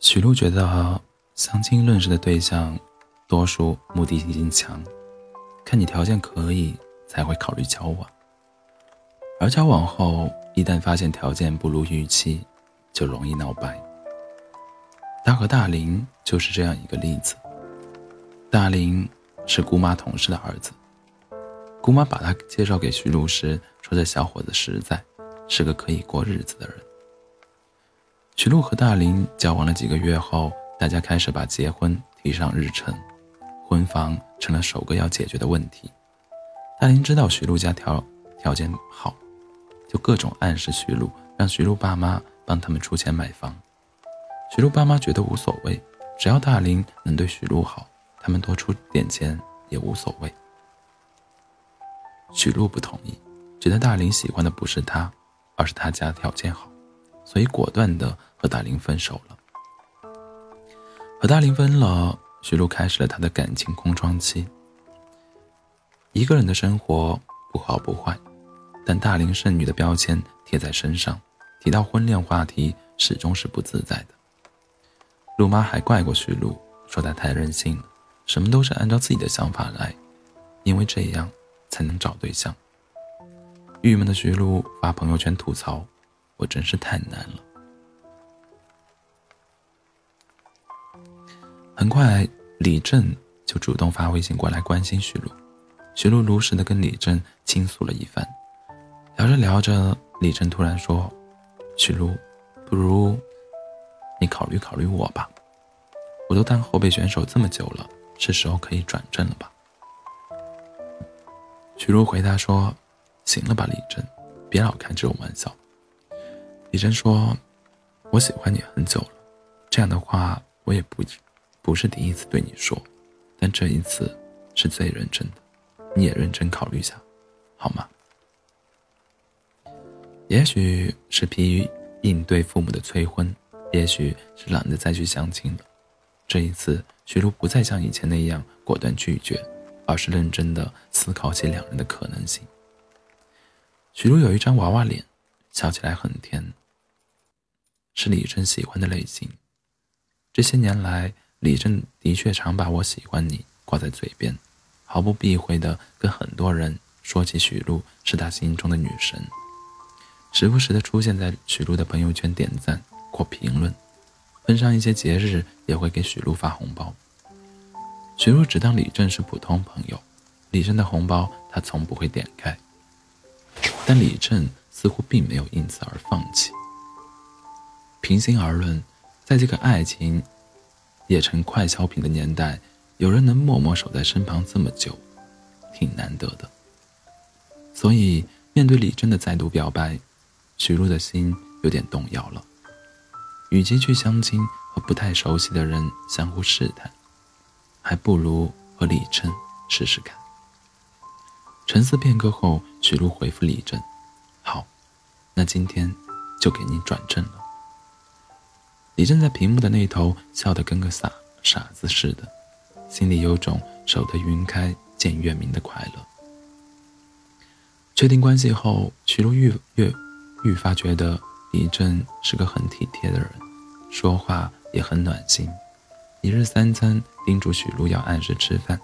许璐觉得相亲认识的对象，多数目的性强，看你条件可以才会考虑交往。而交往后，一旦发现条件不如预期，就容易闹掰。他和大林就是这样一个例子。大林是姑妈同事的儿子，姑妈把他介绍给徐璐时，说这小伙子实在，是个可以过日子的人。徐璐和大林交往了几个月后，大家开始把结婚提上日程，婚房成了首个要解决的问题。大林知道徐璐家条条件好。就各种暗示徐璐，让徐璐爸妈帮他们出钱买房。徐璐爸妈觉得无所谓，只要大林能对徐璐好，他们多出点钱也无所谓。徐璐不同意，觉得大林喜欢的不是他，而是他家条件好，所以果断的和大林分手了。和大林分了，徐璐开始了他的感情空窗期。一个人的生活不好不坏。但大龄剩女的标签贴在身上，提到婚恋话题始终是不自在的。陆妈还怪过徐璐，说她太任性了，什么都是按照自己的想法来，因为这样才能找对象。郁闷的徐璐发朋友圈吐槽：“我真是太难了。”很快，李正就主动发微信过来关心徐璐，徐璐如实的跟李正倾诉了一番。聊着聊着，李正突然说：“徐璐，不如你考虑考虑我吧。我都当后备选手这么久了，是时候可以转正了吧？”徐璐回答说：“行了吧，李正，别老开这种玩笑。”李正说：“我喜欢你很久了，这样的话我也不不是第一次对你说，但这一次是最认真的，你也认真考虑一下，好吗？”也许是疲于应对父母的催婚，也许是懒得再去相亲了。这一次，徐璐不再像以前那样果断拒绝，而是认真的思考起两人的可能性。徐璐有一张娃娃脸，笑起来很甜，是李正喜欢的类型。这些年来，李正的确常把我喜欢你挂在嘴边，毫不避讳的跟很多人说起许璐是他心中的女神。时不时的出现在许璐的朋友圈点赞或评论，碰上一些节日也会给许璐发红包。许璐只当李正是普通朋友，李正的红包他从不会点开。但李正似乎并没有因此而放弃。平心而论，在这个爱情也成快消品的年代，有人能默默守在身旁这么久，挺难得的。所以面对李正的再度表白。许璐的心有点动摇了，与其去相亲和不太熟悉的人相互试探，还不如和李正试试看。沉思片刻后，许璐回复李正：“好，那今天就给你转正了。”李正在屏幕的那头笑得跟个傻傻子似的，心里有种守得云开见月明的快乐。确定关系后，许璐越越。愈发觉得李正是个很体贴的人，说话也很暖心。一日三餐叮嘱许璐要按时吃饭，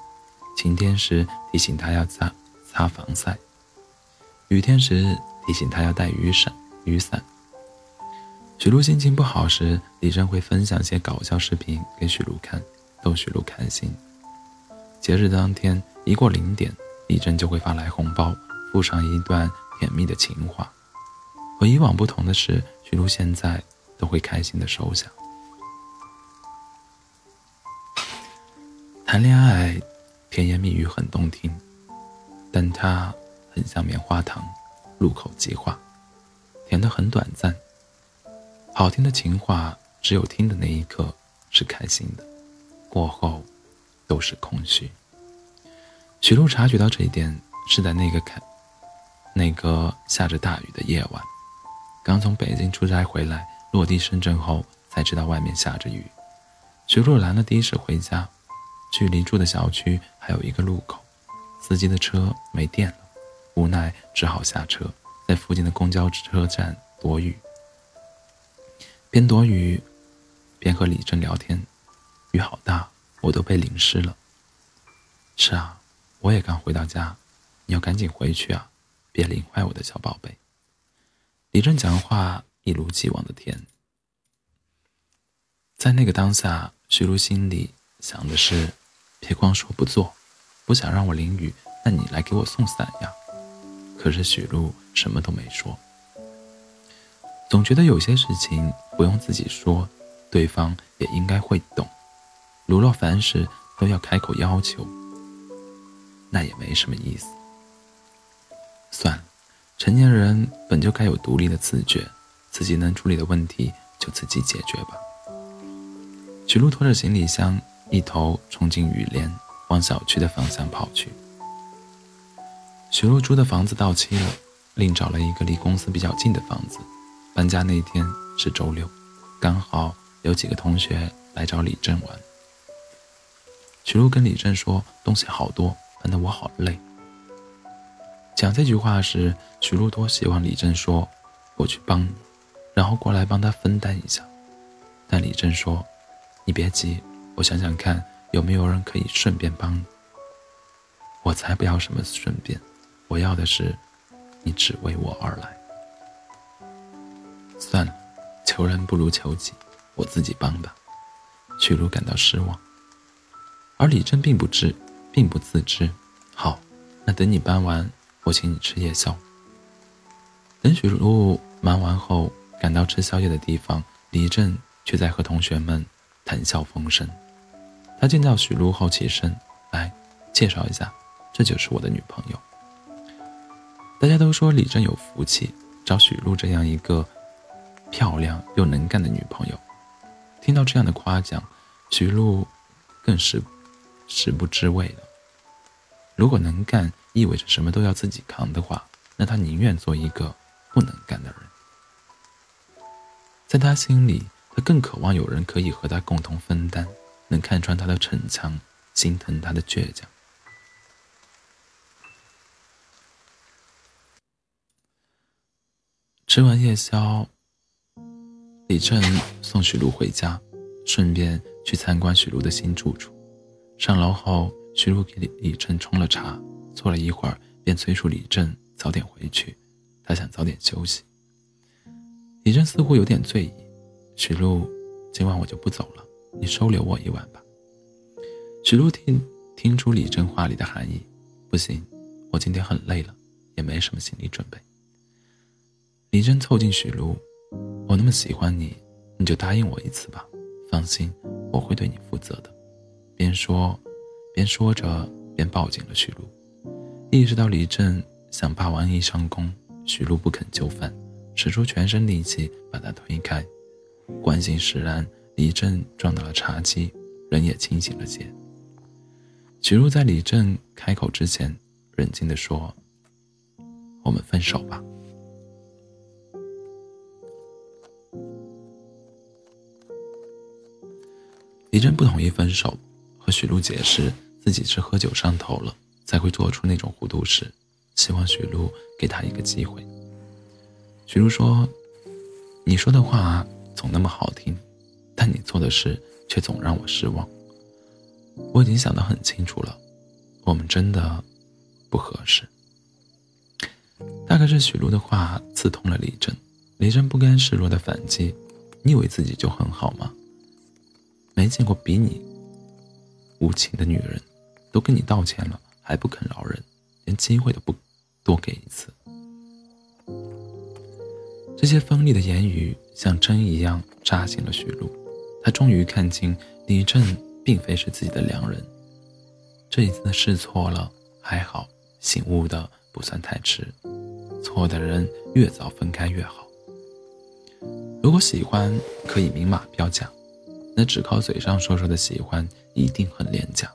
晴天时提醒他要擦擦防晒，雨天时提醒他要带雨伞。雨伞。许璐心情不好时，李正会分享些搞笑视频给许璐看，逗许璐开心。节日当天一过零点，李正就会发来红包，附上一段甜蜜的情话。和以往不同的是，许璐现在都会开心的收下。谈恋爱，甜言蜜语很动听，但它很像棉花糖，入口即化，甜的很短暂。好听的情话，只有听的那一刻是开心的，过后都是空虚。徐璐察觉到这一点，是在那个开那个下着大雨的夜晚。刚从北京出差回来，落地深圳后才知道外面下着雨。徐璐拦了的士回家，距离住的小区还有一个路口，司机的车没电了，无奈只好下车，在附近的公交车站躲雨。边躲雨，边。和李正聊天。雨好大，我都被淋湿了。是啊，我也刚回到家，你要赶紧回去啊，别淋坏我的小宝贝。李正讲话一如既往的甜。在那个当下，徐璐心里想的是：别光说不做，不想让我淋雨，那你来给我送伞呀。可是许璐什么都没说。总觉得有些事情不用自己说，对方也应该会懂。如若凡事都要开口要求，那也没什么意思。算了，成年人本就该有独立的自觉，自己能处理的问题就自己解决吧。许璐拖着行李箱，一头冲进雨帘，往小区的方向跑去。许璐租的房子到期了，另找了一个离公司比较近的房子。搬家那天是周六，刚好有几个同学来找李正玩。许璐跟李正说：“东西好多，搬得我好累。”讲这句话时，许璐多希望李正说：“我去帮你，然后过来帮他分担一下。”但李正说：“你别急，我想想看有没有人可以顺便帮你。”我才不要什么顺便，我要的是你只为我而来。算了，求人不如求己，我自己帮吧。许璐感到失望，而李正并不知，并不自知。好，那等你搬完，我请你吃夜宵。等许璐忙完后，赶到吃宵夜的地方，李正却在和同学们谈笑风生。他见到许璐后起身来介绍一下，这就是我的女朋友。大家都说李正有福气，找许璐这样一个。漂亮又能干的女朋友，听到这样的夸奖，徐璐更是食不知味了。如果能干意味着什么都要自己扛的话，那他宁愿做一个不能干的人。在他心里，他更渴望有人可以和他共同分担，能看穿他的逞强，心疼他的倔强。吃完夜宵。李正送许璐回家，顺便去参观许璐的新住处。上楼后，许璐给李李正冲了茶，坐了一会儿，便催促李正早点回去，他想早点休息。李正似乎有点醉意，许璐，今晚我就不走了，你收留我一晚吧。许璐听听出李正话里的含义，不行，我今天很累了，也没什么心理准备。李正凑近许璐。我那么喜欢你，你就答应我一次吧。放心，我会对你负责的。边说，边说着，边抱紧了许璐。意识到李正想霸王硬上弓，许璐不肯就范，使出全身力气把他推开。惯性使然，李正撞到了茶几，人也清醒了些。许璐在李正开口之前，冷静地说：“我们分手吧。”李真不同意分手，和许璐解释自己是喝酒上头了，才会做出那种糊涂事，希望许璐给他一个机会。许璐说：“你说的话总那么好听，但你做的事却总让我失望。我已经想得很清楚了，我们真的不合适。”大概是许璐的话刺痛了李正，李正不甘示弱的反击：“你以为自己就很好吗？”没见过比你无情的女人，都跟你道歉了，还不肯饶人，连机会都不多给一次。这些锋利的言语像针一样扎进了许璐，她终于看清李正并非是自己的良人。这一次试错了，还好，醒悟的不算太迟。错的人越早分开越好。如果喜欢，可以明码标价。那只靠嘴上说说的喜欢一定很廉价。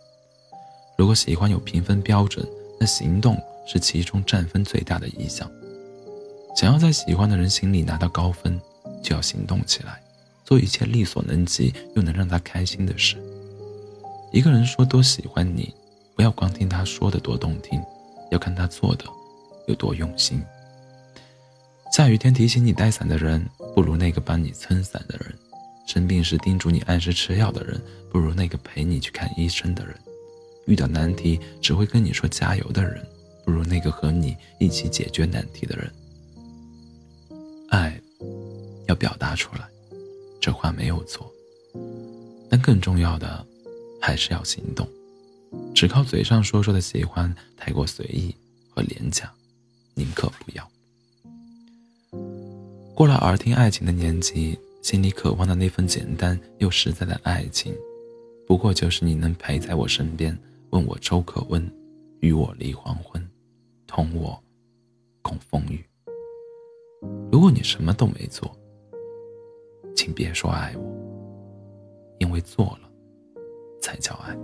如果喜欢有评分标准，那行动是其中占分最大的一项。想要在喜欢的人心里拿到高分，就要行动起来，做一切力所能及又能让他开心的事。一个人说多喜欢你，不要光听他说的多动听，要看他做的有多用心。下雨天提醒你带伞的人，不如那个帮你撑伞的人。生病时叮嘱你按时吃药的人，不如那个陪你去看医生的人；遇到难题只会跟你说加油的人，不如那个和你一起解决难题的人。爱，要表达出来，这话没有错。但更重要的，还是要行动。只靠嘴上说说的喜欢，太过随意和廉价，宁可不要。过了耳听爱情的年纪，心里渴望的那份简单又实在的爱情，不过就是你能陪在我身边，问我粥可温，与我离黄昏，同我共风雨。如果你什么都没做，请别说爱我，因为做了才叫爱。